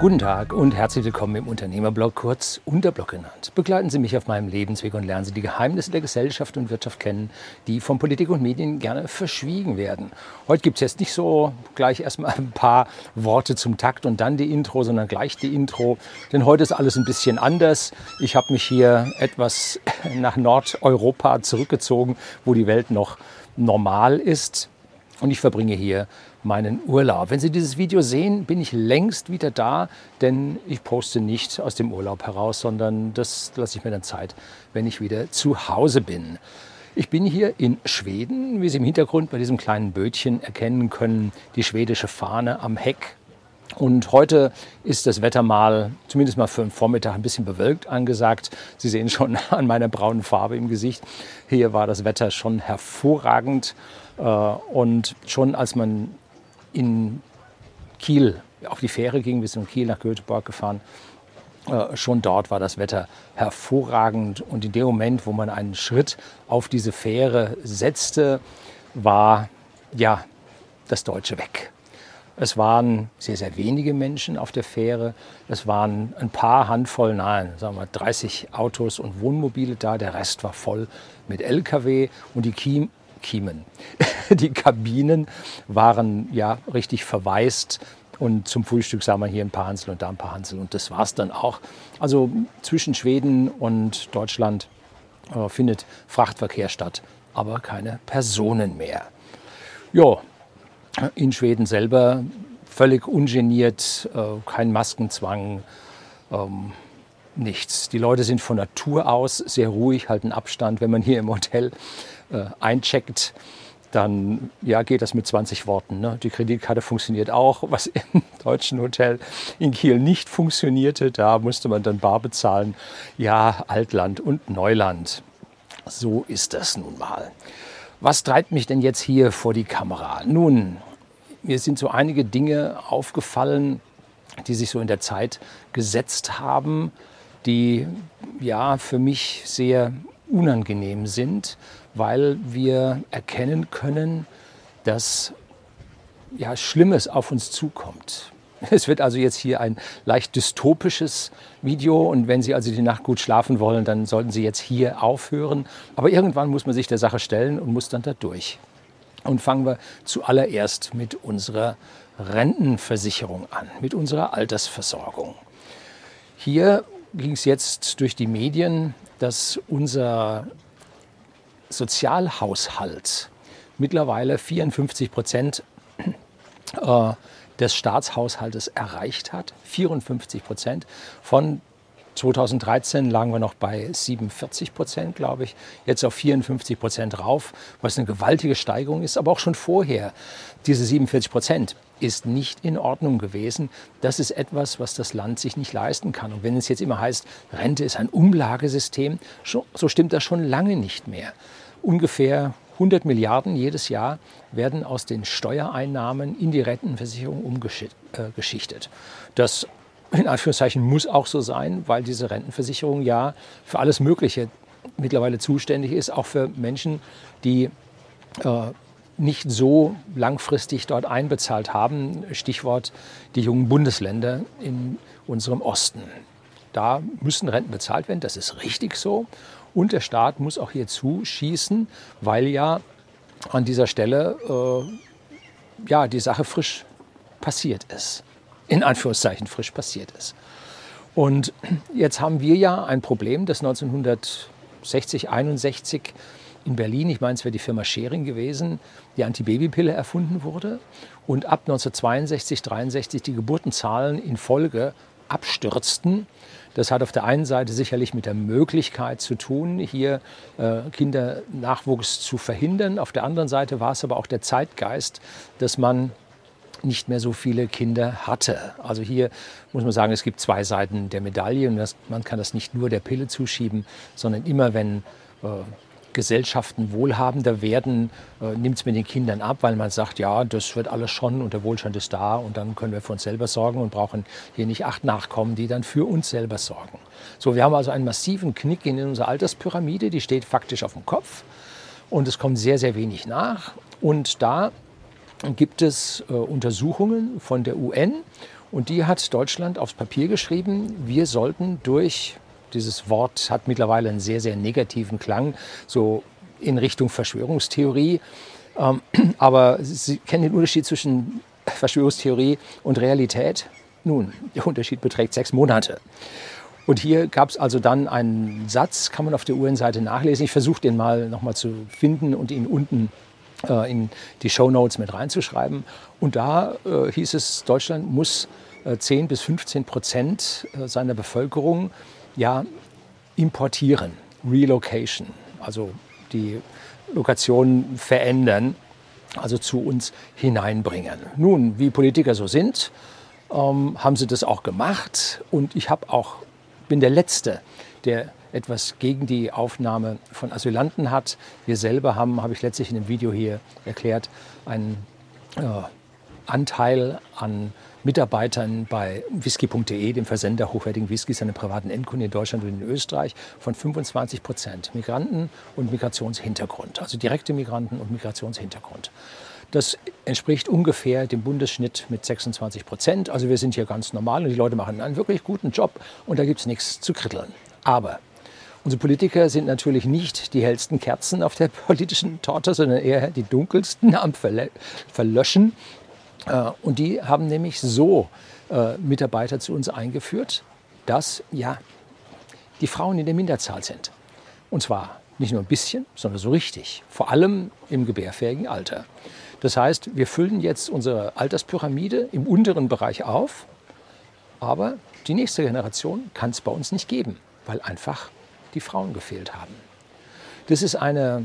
Guten Tag und herzlich willkommen im Unternehmerblog, kurz Unterblog genannt. Begleiten Sie mich auf meinem Lebensweg und lernen Sie die Geheimnisse der Gesellschaft und Wirtschaft kennen, die von Politik und Medien gerne verschwiegen werden. Heute gibt es jetzt nicht so gleich erstmal ein paar Worte zum Takt und dann die Intro, sondern gleich die Intro. Denn heute ist alles ein bisschen anders. Ich habe mich hier etwas nach Nordeuropa zurückgezogen, wo die Welt noch normal ist. Und ich verbringe hier meinen Urlaub. Wenn Sie dieses Video sehen, bin ich längst wieder da, denn ich poste nicht aus dem Urlaub heraus, sondern das lasse ich mir dann Zeit, wenn ich wieder zu Hause bin. Ich bin hier in Schweden, wie Sie im Hintergrund bei diesem kleinen Bötchen erkennen können, die schwedische Fahne am Heck. Und heute ist das Wetter mal, zumindest mal für den Vormittag, ein bisschen bewölkt angesagt. Sie sehen schon an meiner braunen Farbe im Gesicht. Hier war das Wetter schon hervorragend. Äh, und schon als man in Kiel auf die Fähre ging, wir sind von Kiel nach Göteborg gefahren. Äh, schon dort war das Wetter hervorragend und in dem Moment, wo man einen Schritt auf diese Fähre setzte, war ja das Deutsche weg. Es waren sehr, sehr wenige Menschen auf der Fähre. Es waren ein paar Handvoll, nein, sagen wir 30 Autos und Wohnmobile da. Der Rest war voll mit Lkw und die Kiemen. Die Kabinen waren ja richtig verwaist. Und zum Frühstück sah man hier ein paar Hansel und da ein paar Hansel. Und das war es dann auch. Also zwischen Schweden und Deutschland äh, findet Frachtverkehr statt, aber keine Personen mehr. Ja, in Schweden selber völlig ungeniert, äh, kein Maskenzwang, ähm, nichts. Die Leute sind von Natur aus sehr ruhig, halten Abstand. Wenn man hier im Hotel äh, eincheckt, dann ja, geht das mit 20 Worten. Ne? Die Kreditkarte funktioniert auch, was im deutschen Hotel in Kiel nicht funktionierte. Da musste man dann bar bezahlen. Ja, Altland und Neuland. So ist das nun mal. Was treibt mich denn jetzt hier vor die Kamera? Nun, mir sind so einige Dinge aufgefallen, die sich so in der Zeit gesetzt haben, die ja für mich sehr unangenehm sind, weil wir erkennen können, dass ja, Schlimmes auf uns zukommt. Es wird also jetzt hier ein leicht dystopisches Video und wenn Sie also die Nacht gut schlafen wollen, dann sollten Sie jetzt hier aufhören. Aber irgendwann muss man sich der Sache stellen und muss dann da durch. Und fangen wir zuallererst mit unserer Rentenversicherung an, mit unserer Altersversorgung. Hier ging es jetzt durch die Medien, dass unser Sozialhaushalt mittlerweile 54 Prozent äh, des Staatshaushaltes erreicht hat. 54 Prozent. Von 2013 lagen wir noch bei 47 Prozent, glaube ich, jetzt auf 54 Prozent rauf, was eine gewaltige Steigerung ist, aber auch schon vorher. Diese 47 Prozent ist nicht in Ordnung gewesen. Das ist etwas, was das Land sich nicht leisten kann. Und wenn es jetzt immer heißt, Rente ist ein Umlagesystem, so stimmt das schon lange nicht mehr. Ungefähr 100 Milliarden jedes Jahr werden aus den Steuereinnahmen in die Rentenversicherung umgeschichtet. Äh, das in Anführungszeichen muss auch so sein, weil diese Rentenversicherung ja für alles Mögliche mittlerweile zuständig ist, auch für Menschen, die äh, nicht so langfristig dort einbezahlt haben. Stichwort die jungen Bundesländer in unserem Osten. Da müssen Renten bezahlt werden, das ist richtig so. Und der Staat muss auch hier zuschießen, weil ja an dieser Stelle äh, ja, die Sache frisch passiert ist. In Anführungszeichen frisch passiert ist. Und jetzt haben wir ja ein Problem, das 1960, 61 in Berlin, ich meine, es wäre die Firma Schering gewesen, die Antibabypille erfunden wurde und ab 1962, 63 die Geburtenzahlen in Folge abstürzten. Das hat auf der einen Seite sicherlich mit der Möglichkeit zu tun, hier äh, Kindernachwuchs zu verhindern. Auf der anderen Seite war es aber auch der Zeitgeist, dass man nicht mehr so viele Kinder hatte. Also hier muss man sagen, es gibt zwei Seiten der Medaille und das, man kann das nicht nur der Pille zuschieben, sondern immer wenn äh, Gesellschaften wohlhabender werden, äh, nimmt es mit den Kindern ab, weil man sagt, ja, das wird alles schon und der Wohlstand ist da und dann können wir für uns selber sorgen und brauchen hier nicht acht Nachkommen, die dann für uns selber sorgen. So, wir haben also einen massiven Knick in unserer Alterspyramide, die steht faktisch auf dem Kopf und es kommt sehr, sehr wenig nach. Und da gibt es äh, Untersuchungen von der UN Und die hat Deutschland aufs Papier geschrieben, wir sollten durch, dieses Wort hat mittlerweile einen sehr, sehr negativen Klang, so in Richtung Verschwörungstheorie. Ähm, aber Sie kennen den Unterschied zwischen Verschwörungstheorie und Realität? Nun, der Unterschied beträgt sechs Monate. Und hier gab es also dann einen Satz, kann man auf der UN-Seite nachlesen. Ich versuche den mal nochmal zu finden und ihn unten äh, in die Show Notes mit reinzuschreiben. Und da äh, hieß es, Deutschland muss äh, 10 bis 15 Prozent äh, seiner Bevölkerung ja importieren, Relocation, also die Lokation verändern, also zu uns hineinbringen. Nun, wie Politiker so sind, ähm, haben sie das auch gemacht und ich habe auch bin der Letzte, der etwas gegen die Aufnahme von Asylanten hat. Wir selber haben, habe ich letztlich in dem Video hier erklärt, einen äh, Anteil an Mitarbeitern bei whisky.de, dem Versender hochwertigen Whiskys an privaten Endkunden in Deutschland und in Österreich, von 25 Prozent Migranten und Migrationshintergrund, also direkte Migranten und Migrationshintergrund. Das entspricht ungefähr dem Bundesschnitt mit 26 Prozent. Also wir sind hier ganz normal und die Leute machen einen wirklich guten Job und da gibt es nichts zu kritteln. Aber unsere Politiker sind natürlich nicht die hellsten Kerzen auf der politischen Torte, sondern eher die dunkelsten am Verlöschen. Äh, und die haben nämlich so äh, Mitarbeiter zu uns eingeführt, dass ja die Frauen in der Minderzahl sind. Und zwar nicht nur ein bisschen, sondern so richtig. Vor allem im gebärfähigen Alter. Das heißt, wir füllen jetzt unsere Alterspyramide im unteren Bereich auf, aber die nächste Generation kann es bei uns nicht geben, weil einfach die Frauen gefehlt haben. Das ist eine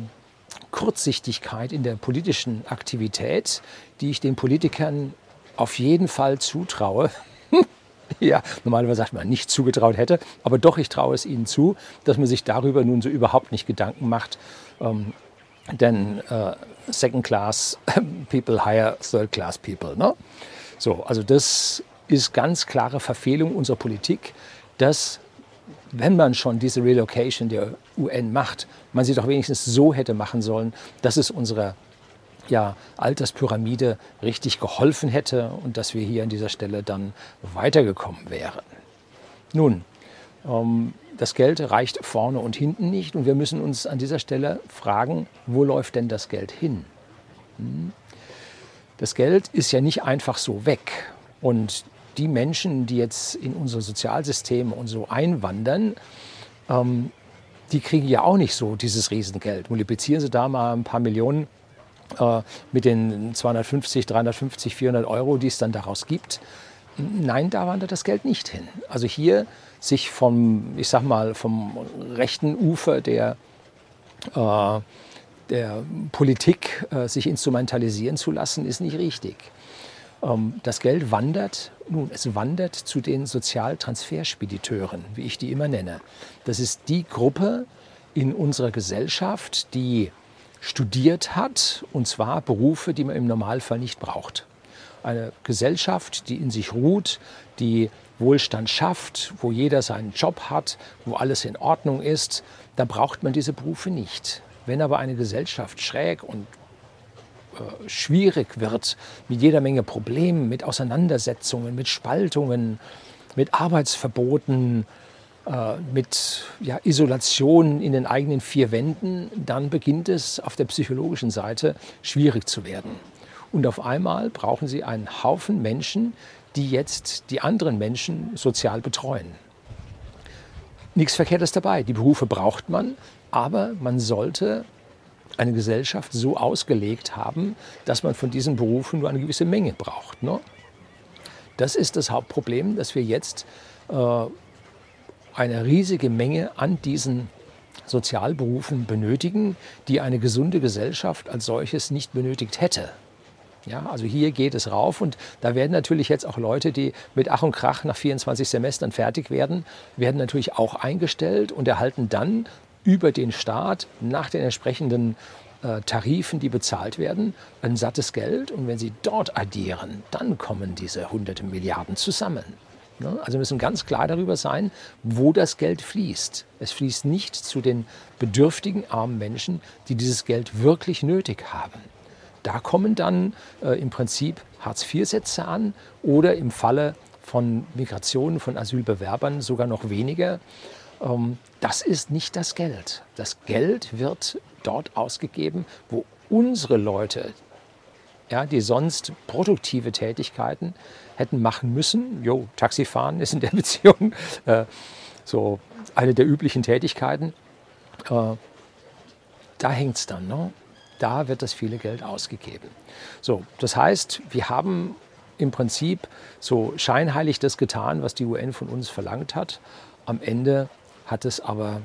Kurzsichtigkeit in der politischen Aktivität, die ich den Politikern auf jeden Fall zutraue. ja, normalerweise sagt man nicht zugetraut hätte, aber doch, ich traue es ihnen zu, dass man sich darüber nun so überhaupt nicht Gedanken macht, ähm, denn äh, Second Class People hire Third Class People. Ne? So, also das ist ganz klare Verfehlung unserer Politik, dass wenn man schon diese Relocation der UN macht, man sie doch wenigstens so hätte machen sollen, dass es unserer ja, Alterspyramide richtig geholfen hätte und dass wir hier an dieser Stelle dann weitergekommen wären. Nun, ähm, das Geld reicht vorne und hinten nicht und wir müssen uns an dieser Stelle fragen, wo läuft denn das Geld hin? Hm? Das Geld ist ja nicht einfach so weg. Und die Menschen, die jetzt in unser Sozialsystem und so einwandern, ähm, die kriegen ja auch nicht so dieses Riesengeld. Multiplizieren Sie da mal ein paar Millionen äh, mit den 250, 350, 400 Euro, die es dann daraus gibt. Nein, da wandert das Geld nicht hin. Also hier sich vom, ich sag mal, vom rechten Ufer der, äh, der Politik äh, sich instrumentalisieren zu lassen, ist nicht richtig. Ähm, das Geld wandert, nun, es wandert zu den Sozialtransferspediteuren, wie ich die immer nenne. Das ist die Gruppe in unserer Gesellschaft, die studiert hat, und zwar Berufe, die man im Normalfall nicht braucht. Eine Gesellschaft, die in sich ruht, die Wohlstand schafft, wo jeder seinen Job hat, wo alles in Ordnung ist, da braucht man diese Berufe nicht. Wenn aber eine Gesellschaft schräg und schwierig wird, mit jeder Menge Problemen, mit Auseinandersetzungen, mit Spaltungen, mit Arbeitsverboten, äh, mit ja, Isolation in den eigenen vier Wänden, dann beginnt es auf der psychologischen Seite schwierig zu werden. Und auf einmal brauchen Sie einen Haufen Menschen, die jetzt die anderen Menschen sozial betreuen. Nichts Verkehrtes dabei. Die Berufe braucht man, aber man sollte eine Gesellschaft so ausgelegt haben, dass man von diesen Berufen nur eine gewisse Menge braucht. Ne? Das ist das Hauptproblem, dass wir jetzt äh, eine riesige Menge an diesen Sozialberufen benötigen, die eine gesunde Gesellschaft als solches nicht benötigt hätte. Ja, also hier geht es rauf und da werden natürlich jetzt auch Leute, die mit Ach und Krach nach 24 Semestern fertig werden, werden natürlich auch eingestellt und erhalten dann über den Staat nach den entsprechenden äh, Tarifen, die bezahlt werden, ein sattes Geld. Und wenn Sie dort addieren, dann kommen diese hunderte Milliarden zusammen. Ne? Also müssen ganz klar darüber sein, wo das Geld fließt. Es fließt nicht zu den bedürftigen armen Menschen, die dieses Geld wirklich nötig haben. Da kommen dann äh, im Prinzip Hartz-IV-Sätze an oder im Falle von Migrationen, von Asylbewerbern sogar noch weniger. Ähm, das ist nicht das Geld. Das Geld wird dort ausgegeben, wo unsere Leute, ja, die sonst produktive Tätigkeiten hätten machen müssen. Jo, Taxifahren ist in der Beziehung äh, so eine der üblichen Tätigkeiten. Äh, da hängt es dann. Ne? Da wird das viele Geld ausgegeben. So, das heißt, wir haben im Prinzip so scheinheilig das getan, was die UN von uns verlangt hat. Am Ende hat es aber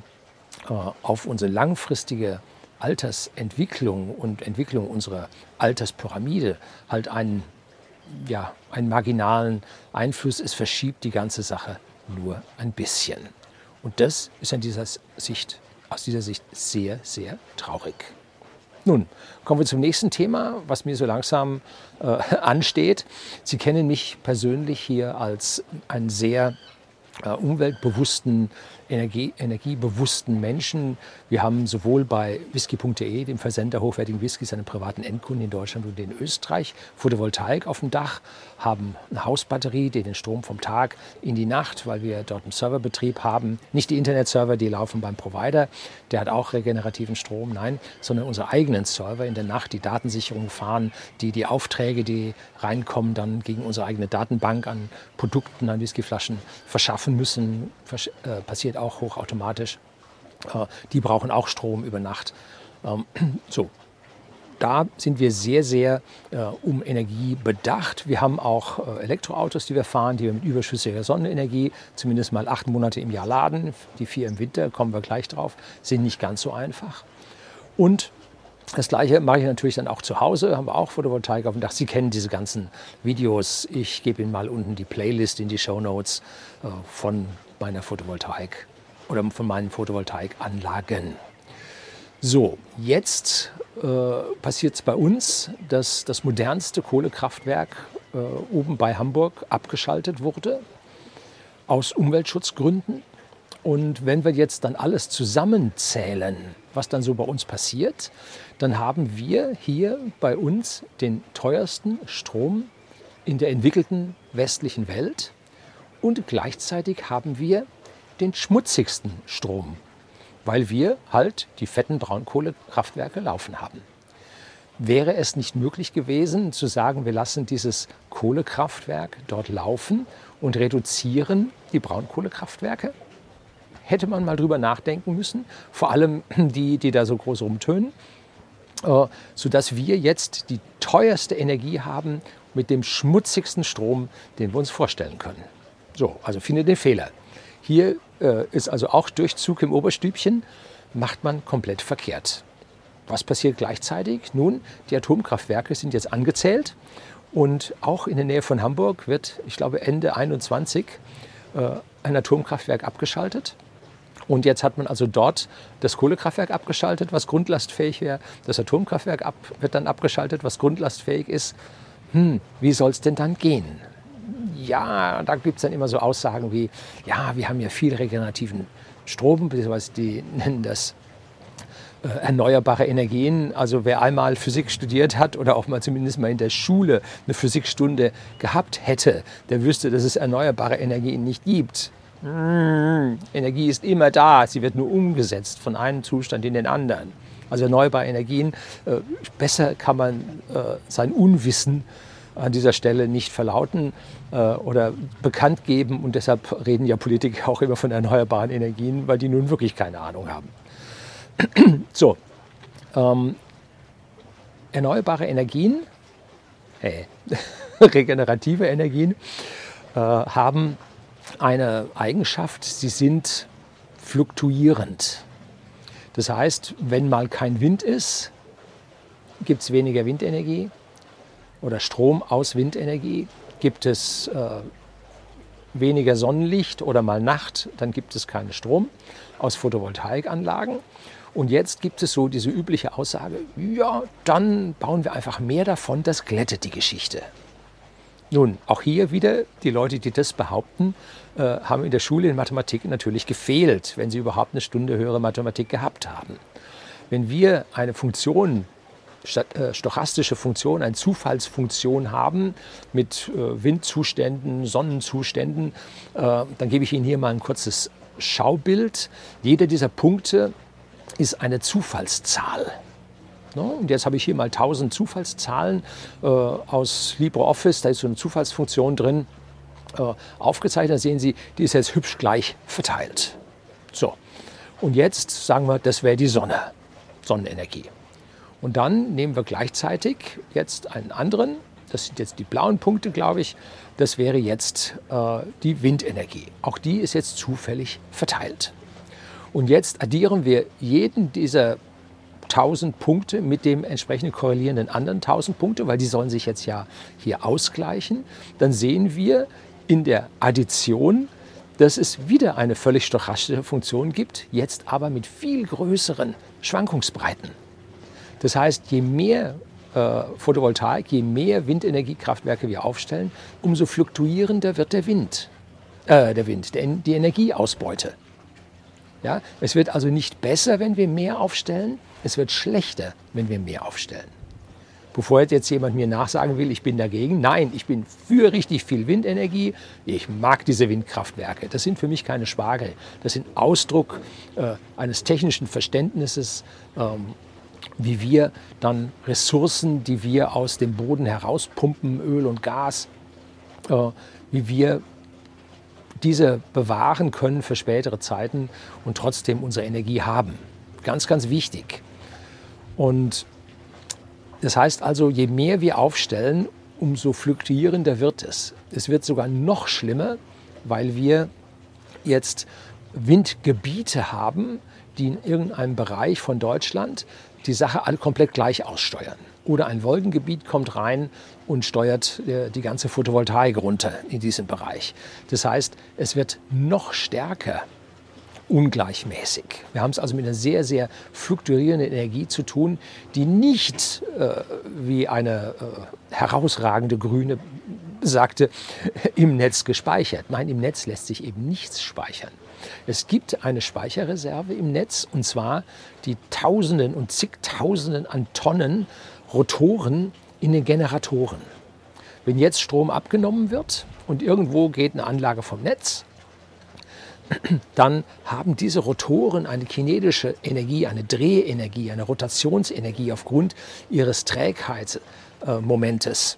äh, auf unsere langfristige Altersentwicklung und Entwicklung unserer Alterspyramide halt einen, ja, einen marginalen Einfluss. Es verschiebt die ganze Sache nur ein bisschen. Und das ist an dieser Sicht, aus dieser Sicht sehr, sehr traurig. Nun, kommen wir zum nächsten Thema, was mir so langsam äh, ansteht. Sie kennen mich persönlich hier als einen sehr äh, umweltbewussten Energie, energiebewussten Menschen. Wir haben sowohl bei whisky.de, dem Versender hochwertigen Whiskys, einen privaten Endkunden in Deutschland und in Österreich, Photovoltaik auf dem Dach, haben eine Hausbatterie, die den Strom vom Tag in die Nacht, weil wir dort einen Serverbetrieb haben, nicht die Internetserver, die laufen beim Provider, der hat auch regenerativen Strom, nein, sondern unsere eigenen Server in der Nacht, die Datensicherung fahren, die die Aufträge, die reinkommen, dann gegen unsere eigene Datenbank an Produkten, an Whiskyflaschen verschaffen müssen, äh, passiert auch hochautomatisch. Äh, die brauchen auch Strom über Nacht. Ähm, so, da sind wir sehr, sehr äh, um Energie bedacht. Wir haben auch äh, Elektroautos, die wir fahren, die wir mit überschüssiger Sonnenenergie zumindest mal acht Monate im Jahr laden. Die vier im Winter, kommen wir gleich drauf, sind nicht ganz so einfach. Und das gleiche mache ich natürlich dann auch zu Hause, haben wir auch Photovoltaik auf dem Dach. Sie kennen diese ganzen Videos. Ich gebe Ihnen mal unten die Playlist in die Show Notes äh, von meiner Photovoltaik oder von meinen Photovoltaikanlagen. So, jetzt äh, passiert es bei uns, dass das modernste Kohlekraftwerk äh, oben bei Hamburg abgeschaltet wurde, aus Umweltschutzgründen. Und wenn wir jetzt dann alles zusammenzählen, was dann so bei uns passiert, dann haben wir hier bei uns den teuersten Strom in der entwickelten westlichen Welt und gleichzeitig haben wir den schmutzigsten Strom, weil wir halt die fetten Braunkohlekraftwerke laufen haben. Wäre es nicht möglich gewesen zu sagen, wir lassen dieses Kohlekraftwerk dort laufen und reduzieren die Braunkohlekraftwerke? Hätte man mal drüber nachdenken müssen, vor allem die, die da so groß rumtönen, äh, sodass wir jetzt die teuerste Energie haben mit dem schmutzigsten Strom, den wir uns vorstellen können. So, also finde den Fehler. Hier äh, ist also auch Durchzug im Oberstübchen, macht man komplett verkehrt. Was passiert gleichzeitig? Nun, die Atomkraftwerke sind jetzt angezählt und auch in der Nähe von Hamburg wird, ich glaube, Ende 21 äh, ein Atomkraftwerk abgeschaltet. Und jetzt hat man also dort das Kohlekraftwerk abgeschaltet, was grundlastfähig wäre. Das Atomkraftwerk ab, wird dann abgeschaltet, was grundlastfähig ist. Hm, wie soll es denn dann gehen? ja, da gibt es dann immer so Aussagen wie, ja, wir haben ja viel regenerativen Strom, beziehungsweise die nennen das äh, erneuerbare Energien. Also wer einmal Physik studiert hat oder auch mal zumindest mal in der Schule eine Physikstunde gehabt hätte, der wüsste, dass es erneuerbare Energien nicht gibt. Mmh, Energie ist immer da, sie wird nur umgesetzt von einem Zustand in den anderen. Also erneuerbare Energien, äh, besser kann man äh, sein Unwissen an dieser Stelle nicht verlauten äh, oder bekannt geben. Und deshalb reden ja Politiker auch immer von erneuerbaren Energien, weil die nun wirklich keine Ahnung haben. so, ähm, erneuerbare Energien, äh, regenerative Energien, äh, haben eine Eigenschaft, sie sind fluktuierend. Das heißt, wenn mal kein Wind ist, gibt es weniger Windenergie oder Strom aus Windenergie. Gibt es äh, weniger Sonnenlicht oder mal Nacht, dann gibt es keinen Strom aus Photovoltaikanlagen. Und jetzt gibt es so diese übliche Aussage, ja, dann bauen wir einfach mehr davon, das glättet die Geschichte. Nun, auch hier wieder, die Leute, die das behaupten, äh, haben in der Schule in Mathematik natürlich gefehlt, wenn sie überhaupt eine Stunde höhere Mathematik gehabt haben. Wenn wir eine Funktion äh, stochastische Funktion, eine Zufallsfunktion haben mit äh, Windzuständen, Sonnenzuständen, dann gebe ich Ihnen hier mal ein kurzes Schaubild. Jeder dieser Punkte ist eine Zufallszahl. Und jetzt habe ich hier mal 1000 Zufallszahlen aus LibreOffice, da ist so eine Zufallsfunktion drin, aufgezeichnet. Da sehen Sie, die ist jetzt hübsch gleich verteilt. So, und jetzt sagen wir, das wäre die Sonne, Sonnenenergie. Und dann nehmen wir gleichzeitig jetzt einen anderen, das sind jetzt die blauen Punkte, glaube ich, das wäre jetzt äh, die Windenergie. Auch die ist jetzt zufällig verteilt. Und jetzt addieren wir jeden dieser 1000 Punkte mit dem entsprechend korrelierenden anderen 1000 Punkte, weil die sollen sich jetzt ja hier ausgleichen. Dann sehen wir in der Addition, dass es wieder eine völlig stochastische Funktion gibt, jetzt aber mit viel größeren Schwankungsbreiten. Das heißt, je mehr äh, Photovoltaik, je mehr Windenergiekraftwerke wir aufstellen, umso fluktuierender wird der Wind, äh, der Wind, der, die Energieausbeute. Ja, es wird also nicht besser, wenn wir mehr aufstellen, es wird schlechter, wenn wir mehr aufstellen. Bevor jetzt jemand mir nachsagen will, ich bin dagegen, nein, ich bin für richtig viel Windenergie. Ich mag diese Windkraftwerke. Das sind für mich keine Spargel. Das sind Ausdruck äh, eines technischen Verständnisses, ähm, wie wir dann Ressourcen, die wir aus dem Boden herauspumpen, Öl und Gas, äh, wie wir diese bewahren können für spätere Zeiten und trotzdem unsere Energie haben. Ganz, ganz wichtig. Und das heißt also, je mehr wir aufstellen, umso fluktuierender wird es. Es wird sogar noch schlimmer, weil wir jetzt Windgebiete haben, die in irgendeinem Bereich von Deutschland die Sache alle komplett gleich aussteuern. Oder ein Wolkengebiet kommt rein und steuert äh, die ganze Photovoltaik runter in diesem Bereich. Das heißt, es wird noch stärker ungleichmäßig. Wir haben es also mit einer sehr, sehr fluktuierenden Energie zu tun, die nicht äh, wie eine äh, herausragende grüne sagte, im Netz gespeichert. Nein, im Netz lässt sich eben nichts speichern. Es gibt eine Speicherreserve im Netz und zwar die Tausenden und zigtausenden an Tonnen Rotoren in den Generatoren. Wenn jetzt Strom abgenommen wird und irgendwo geht eine Anlage vom Netz, dann haben diese Rotoren eine kinetische Energie, eine Drehenergie, eine Rotationsenergie aufgrund ihres Trägheitsmomentes.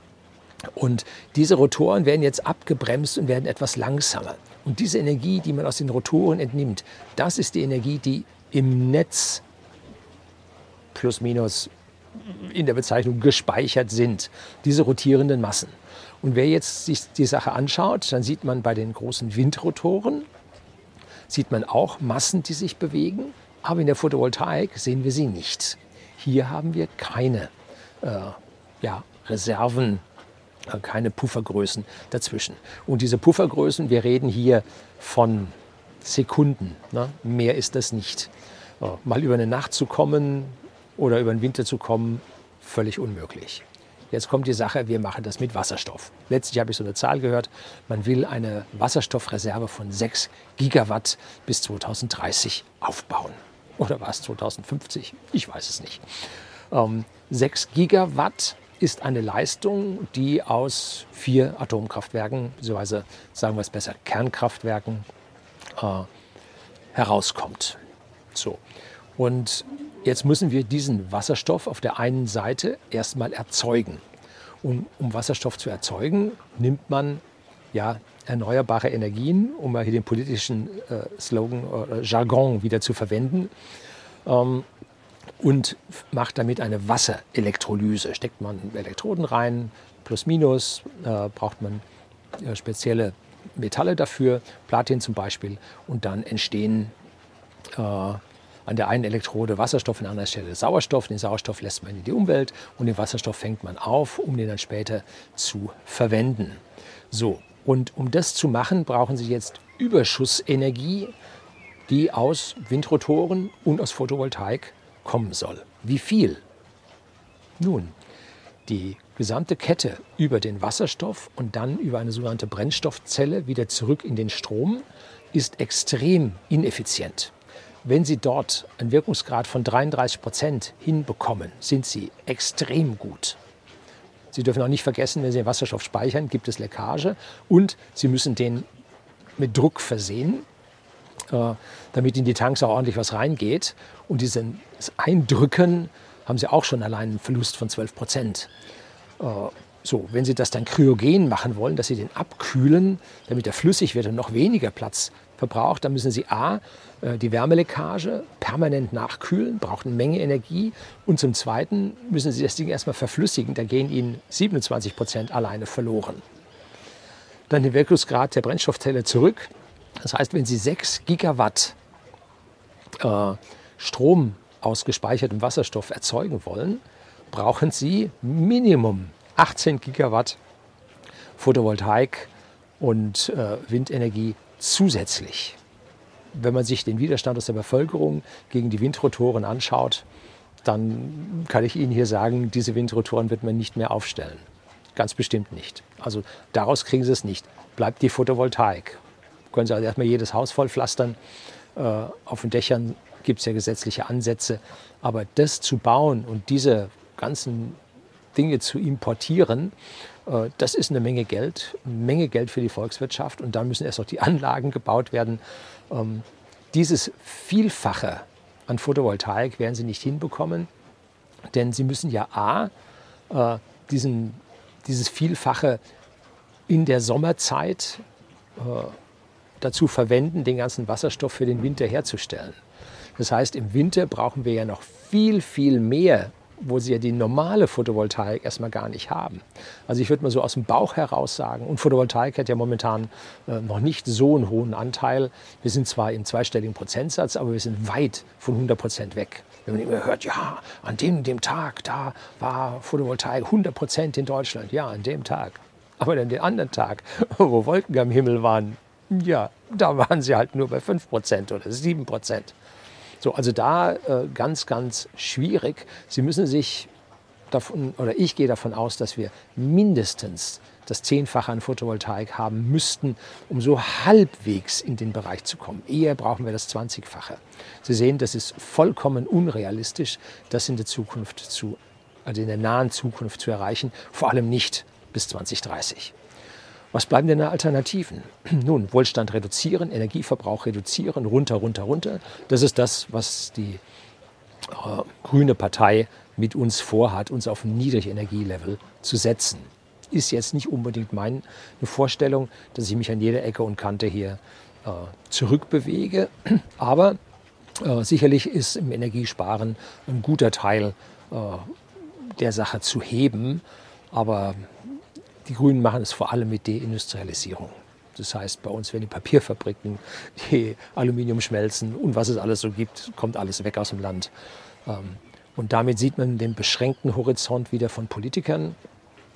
Und diese Rotoren werden jetzt abgebremst und werden etwas langsamer. Und diese Energie, die man aus den Rotoren entnimmt, das ist die Energie, die im Netz plus minus in der Bezeichnung gespeichert sind, diese rotierenden Massen. Und wer jetzt sich die Sache anschaut, dann sieht man bei den großen Windrotoren, sieht man auch Massen, die sich bewegen, aber in der Photovoltaik sehen wir sie nicht. Hier haben wir keine äh, ja, Reserven, äh, keine Puffergrößen dazwischen. Und diese Puffergrößen, wir reden hier von Sekunden, ne? mehr ist das nicht. Äh, mal über eine Nacht zu kommen oder über den Winter zu kommen, völlig unmöglich. Jetzt kommt die Sache, wir machen das mit Wasserstoff. Letztlich habe ich so eine Zahl gehört, man will eine Wasserstoffreserve von 6 Gigawatt bis 2030 aufbauen. Oder war es 2050? Ich weiß es nicht. Ähm, 6 Gigawatt ist eine Leistung, die aus vier Atomkraftwerken, beziehungsweise sagen wir es besser, Kernkraftwerken äh, herauskommt. So. Und Jetzt müssen wir diesen Wasserstoff auf der einen Seite erstmal erzeugen. Und um Wasserstoff zu erzeugen, nimmt man ja, erneuerbare Energien, um mal hier den politischen äh, Slogan oder äh, Jargon wieder zu verwenden, ähm, und macht damit eine Wasserelektrolyse. Steckt man Elektroden rein, plus minus, äh, braucht man äh, spezielle Metalle dafür, Platin zum Beispiel, und dann entstehen äh, an der einen Elektrode Wasserstoff, an der anderen Stelle Sauerstoff. Den Sauerstoff lässt man in die Umwelt und den Wasserstoff fängt man auf, um den dann später zu verwenden. So, und um das zu machen, brauchen Sie jetzt Überschussenergie, die aus Windrotoren und aus Photovoltaik kommen soll. Wie viel? Nun, die gesamte Kette über den Wasserstoff und dann über eine sogenannte Brennstoffzelle wieder zurück in den Strom ist extrem ineffizient. Wenn Sie dort einen Wirkungsgrad von 33 Prozent hinbekommen, sind Sie extrem gut. Sie dürfen auch nicht vergessen, wenn Sie den Wasserstoff speichern, gibt es Leckage und Sie müssen den mit Druck versehen, äh, damit in die Tanks auch ordentlich was reingeht. Und dieses Eindrücken haben Sie auch schon allein einen Verlust von 12 Prozent. Äh, so, wenn Sie das dann kryogen machen wollen, dass Sie den abkühlen, damit er flüssig wird und noch weniger Platz verbraucht, dann müssen Sie A, äh, die Wärmeleckage permanent nachkühlen, braucht eine Menge Energie. Und zum Zweiten müssen Sie das Ding erstmal verflüssigen, da gehen Ihnen 27 Prozent alleine verloren. Dann den Wirkungsgrad der Brennstoffzelle zurück. Das heißt, wenn Sie 6 Gigawatt äh, Strom aus gespeichertem Wasserstoff erzeugen wollen, brauchen Sie Minimum 18 Gigawatt Photovoltaik und äh, Windenergie zusätzlich. Wenn man sich den Widerstand aus der Bevölkerung gegen die Windrotoren anschaut, dann kann ich Ihnen hier sagen, diese Windrotoren wird man nicht mehr aufstellen. Ganz bestimmt nicht. Also daraus kriegen Sie es nicht. Bleibt die Photovoltaik. Können Sie also erstmal jedes Haus vollpflastern. Äh, auf den Dächern gibt es ja gesetzliche Ansätze. Aber das zu bauen und diese ganzen Dinge zu importieren, äh, das ist eine Menge Geld, eine Menge Geld für die Volkswirtschaft. Und dann müssen erst noch die Anlagen gebaut werden. Ähm, dieses Vielfache an Photovoltaik werden sie nicht hinbekommen, denn sie müssen ja A, äh, diesen, dieses Vielfache in der Sommerzeit äh, dazu verwenden, den ganzen Wasserstoff für den Winter herzustellen. Das heißt, im Winter brauchen wir ja noch viel, viel mehr wo sie ja die normale Photovoltaik erstmal gar nicht haben. Also ich würde mal so aus dem Bauch heraus sagen, und Photovoltaik hat ja momentan äh, noch nicht so einen hohen Anteil. Wir sind zwar im zweistelligen Prozentsatz, aber wir sind weit von 100 Prozent weg. Wenn man immer hört, ja, an dem, dem Tag, da war Photovoltaik 100 Prozent in Deutschland. Ja, an dem Tag. Aber an dem anderen Tag, wo Wolken am Himmel waren, ja, da waren sie halt nur bei 5 Prozent oder 7 Prozent. So, also da äh, ganz, ganz schwierig. Sie müssen sich davon, oder ich gehe davon aus, dass wir mindestens das Zehnfache an Photovoltaik haben müssten, um so halbwegs in den Bereich zu kommen. Eher brauchen wir das Zwanzigfache. Sie sehen, das ist vollkommen unrealistisch, das in der Zukunft zu, also in der nahen Zukunft zu erreichen, vor allem nicht bis 2030. Was bleiben denn Alternativen? Nun, Wohlstand reduzieren, Energieverbrauch reduzieren, runter, runter, runter. Das ist das, was die äh, Grüne Partei mit uns vorhat, uns auf ein Niedrigenergielevel zu setzen. Ist jetzt nicht unbedingt meine Vorstellung, dass ich mich an jeder Ecke und Kante hier äh, zurückbewege. Aber äh, sicherlich ist im Energiesparen ein guter Teil äh, der Sache zu heben. Aber die Grünen machen es vor allem mit Deindustrialisierung. Das heißt, bei uns werden die Papierfabriken, die Aluminium schmelzen und was es alles so gibt, kommt alles weg aus dem Land. Ähm, und damit sieht man den beschränkten Horizont wieder von Politikern.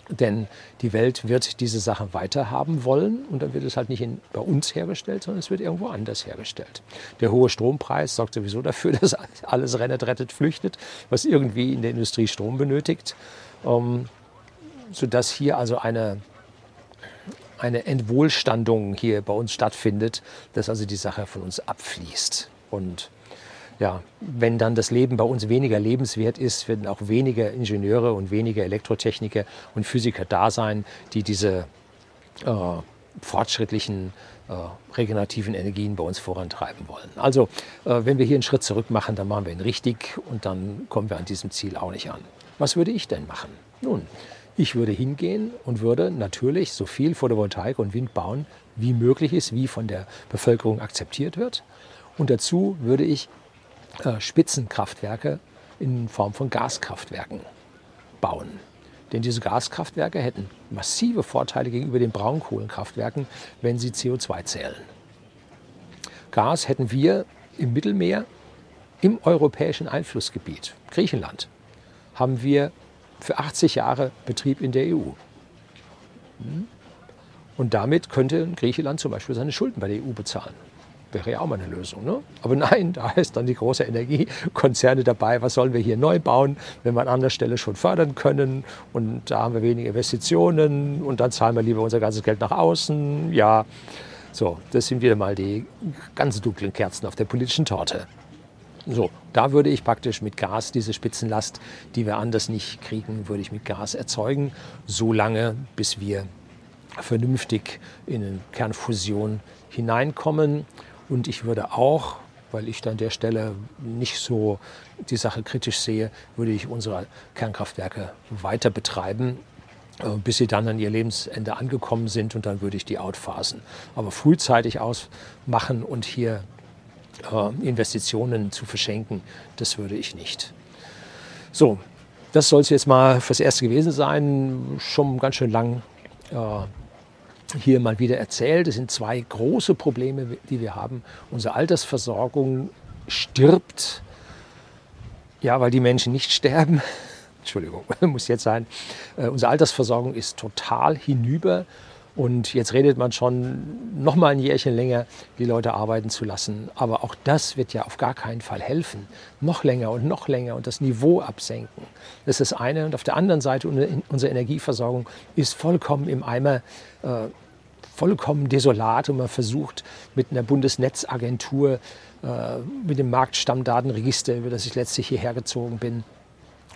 Denn die Welt wird diese Sachen weiterhaben wollen und dann wird es halt nicht in, bei uns hergestellt, sondern es wird irgendwo anders hergestellt. Der hohe Strompreis sorgt sowieso dafür, dass alles rennet, rettet, flüchtet, was irgendwie in der Industrie Strom benötigt. Ähm, sodass hier also eine, eine Entwohlstandung hier bei uns stattfindet, dass also die Sache von uns abfließt. Und ja, wenn dann das Leben bei uns weniger lebenswert ist, werden auch weniger Ingenieure und weniger Elektrotechniker und Physiker da sein, die diese äh, fortschrittlichen äh, regenerativen Energien bei uns vorantreiben wollen. Also, äh, wenn wir hier einen Schritt zurück machen, dann machen wir ihn richtig und dann kommen wir an diesem Ziel auch nicht an. Was würde ich denn machen? Nun, ich würde hingehen und würde natürlich so viel Photovoltaik und Wind bauen, wie möglich ist, wie von der Bevölkerung akzeptiert wird. Und dazu würde ich äh, Spitzenkraftwerke in Form von Gaskraftwerken bauen. Denn diese Gaskraftwerke hätten massive Vorteile gegenüber den Braunkohlenkraftwerken, wenn sie CO2 zählen. Gas hätten wir im Mittelmeer, im europäischen Einflussgebiet, Griechenland, haben wir für 80 Jahre Betrieb in der EU. Hm? Und damit könnte Griechenland zum Beispiel seine Schulden bei der EU bezahlen. Wäre ja auch mal eine Lösung. Ne? Aber nein, da ist dann die große Energiekonzerne dabei. Was sollen wir hier neu bauen, wenn wir an anderer Stelle schon fördern können? Und da haben wir weniger Investitionen und dann zahlen wir lieber unser ganzes Geld nach außen. Ja, so, das sind wieder mal die ganz dunklen Kerzen auf der politischen Torte. So, da würde ich praktisch mit Gas diese Spitzenlast, die wir anders nicht kriegen, würde ich mit Gas erzeugen, so lange, bis wir vernünftig in eine Kernfusion hineinkommen. Und ich würde auch, weil ich an der Stelle nicht so die Sache kritisch sehe, würde ich unsere Kernkraftwerke weiter betreiben, äh, bis sie dann an ihr Lebensende angekommen sind und dann würde ich die outphasen. Aber frühzeitig ausmachen und hier Investitionen zu verschenken, das würde ich nicht. So, das soll es jetzt mal fürs Erste gewesen sein. Schon ganz schön lang äh, hier mal wieder erzählt. Es sind zwei große Probleme, die wir haben. Unsere Altersversorgung stirbt, ja, weil die Menschen nicht sterben. Entschuldigung, muss jetzt sein. Äh, unsere Altersversorgung ist total hinüber. Und jetzt redet man schon noch mal ein Jährchen länger, die Leute arbeiten zu lassen. Aber auch das wird ja auf gar keinen Fall helfen. Noch länger und noch länger und das Niveau absenken. Das ist das eine. Und auf der anderen Seite, unsere Energieversorgung ist vollkommen im Eimer, äh, vollkommen desolat. Und man versucht mit einer Bundesnetzagentur, äh, mit dem Marktstammdatenregister, über das ich letztlich hierher gezogen bin,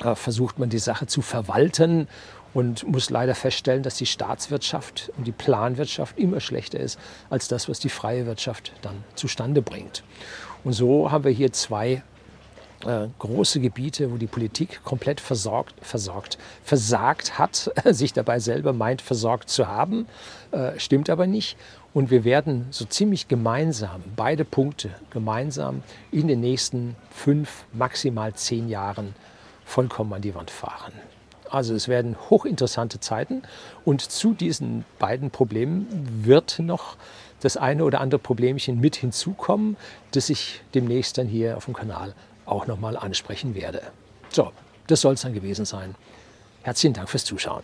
äh, versucht man die Sache zu verwalten und muss leider feststellen, dass die Staatswirtschaft und die Planwirtschaft immer schlechter ist als das, was die freie Wirtschaft dann zustande bringt. Und so haben wir hier zwei äh, große Gebiete, wo die Politik komplett versorgt, versorgt, versagt hat, sich dabei selber meint, versorgt zu haben, äh, stimmt aber nicht. Und wir werden so ziemlich gemeinsam, beide Punkte gemeinsam in den nächsten fünf, maximal zehn Jahren vollkommen an die Wand fahren. Also es werden hochinteressante Zeiten und zu diesen beiden Problemen wird noch das eine oder andere Problemchen mit hinzukommen, das ich demnächst dann hier auf dem Kanal auch nochmal ansprechen werde. So, das soll es dann gewesen sein. Herzlichen Dank fürs Zuschauen.